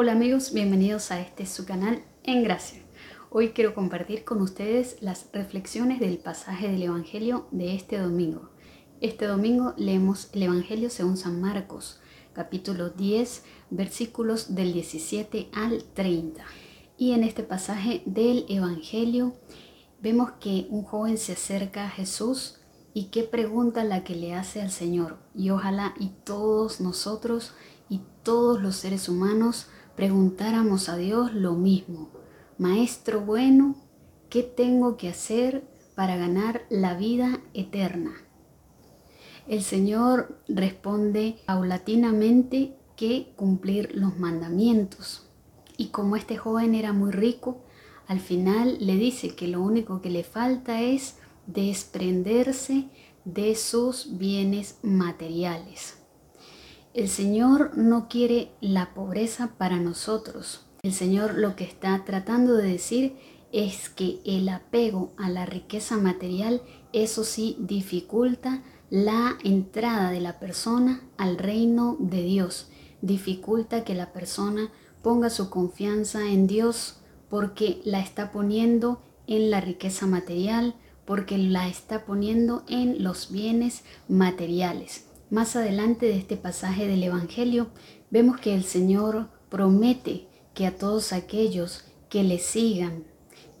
Hola amigos, bienvenidos a este su canal En Gracia. Hoy quiero compartir con ustedes las reflexiones del pasaje del Evangelio de este domingo. Este domingo leemos el Evangelio según San Marcos, capítulo 10, versículos del 17 al 30. Y en este pasaje del Evangelio vemos que un joven se acerca a Jesús y qué pregunta la que le hace al Señor. Y ojalá y todos nosotros y todos los seres humanos preguntáramos a Dios lo mismo. Maestro bueno, ¿qué tengo que hacer para ganar la vida eterna? El Señor responde paulatinamente que cumplir los mandamientos. Y como este joven era muy rico, al final le dice que lo único que le falta es desprenderse de sus bienes materiales. El Señor no quiere la pobreza para nosotros. El Señor lo que está tratando de decir es que el apego a la riqueza material, eso sí, dificulta la entrada de la persona al reino de Dios. Dificulta que la persona ponga su confianza en Dios porque la está poniendo en la riqueza material, porque la está poniendo en los bienes materiales. Más adelante de este pasaje del Evangelio vemos que el Señor promete que a todos aquellos que le sigan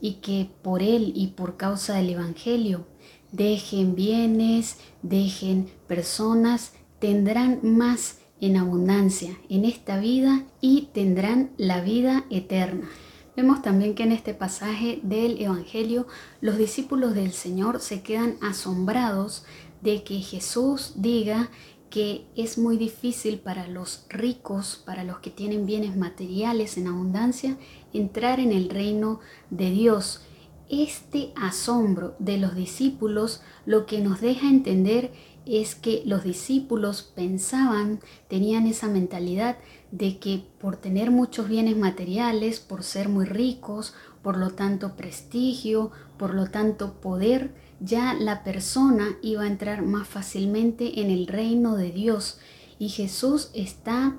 y que por Él y por causa del Evangelio dejen bienes, dejen personas, tendrán más en abundancia en esta vida y tendrán la vida eterna. Vemos también que en este pasaje del Evangelio los discípulos del Señor se quedan asombrados de que Jesús diga que es muy difícil para los ricos, para los que tienen bienes materiales en abundancia, entrar en el reino de Dios. Este asombro de los discípulos lo que nos deja entender es que los discípulos pensaban, tenían esa mentalidad de que por tener muchos bienes materiales, por ser muy ricos, por lo tanto prestigio, por lo tanto poder, ya la persona iba a entrar más fácilmente en el reino de Dios. Y Jesús está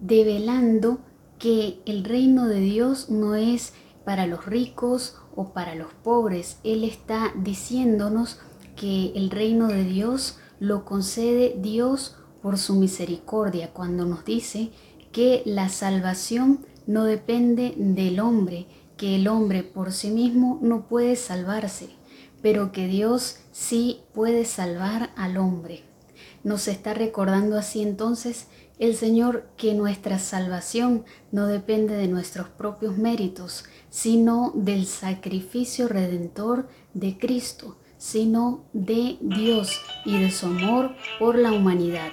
develando que el reino de Dios no es para los ricos o para los pobres. Él está diciéndonos que el reino de Dios lo concede Dios por su misericordia cuando nos dice que la salvación no depende del hombre, que el hombre por sí mismo no puede salvarse, pero que Dios sí puede salvar al hombre. Nos está recordando así entonces el Señor que nuestra salvación no depende de nuestros propios méritos, sino del sacrificio redentor de Cristo, sino de Dios y de su amor por la humanidad.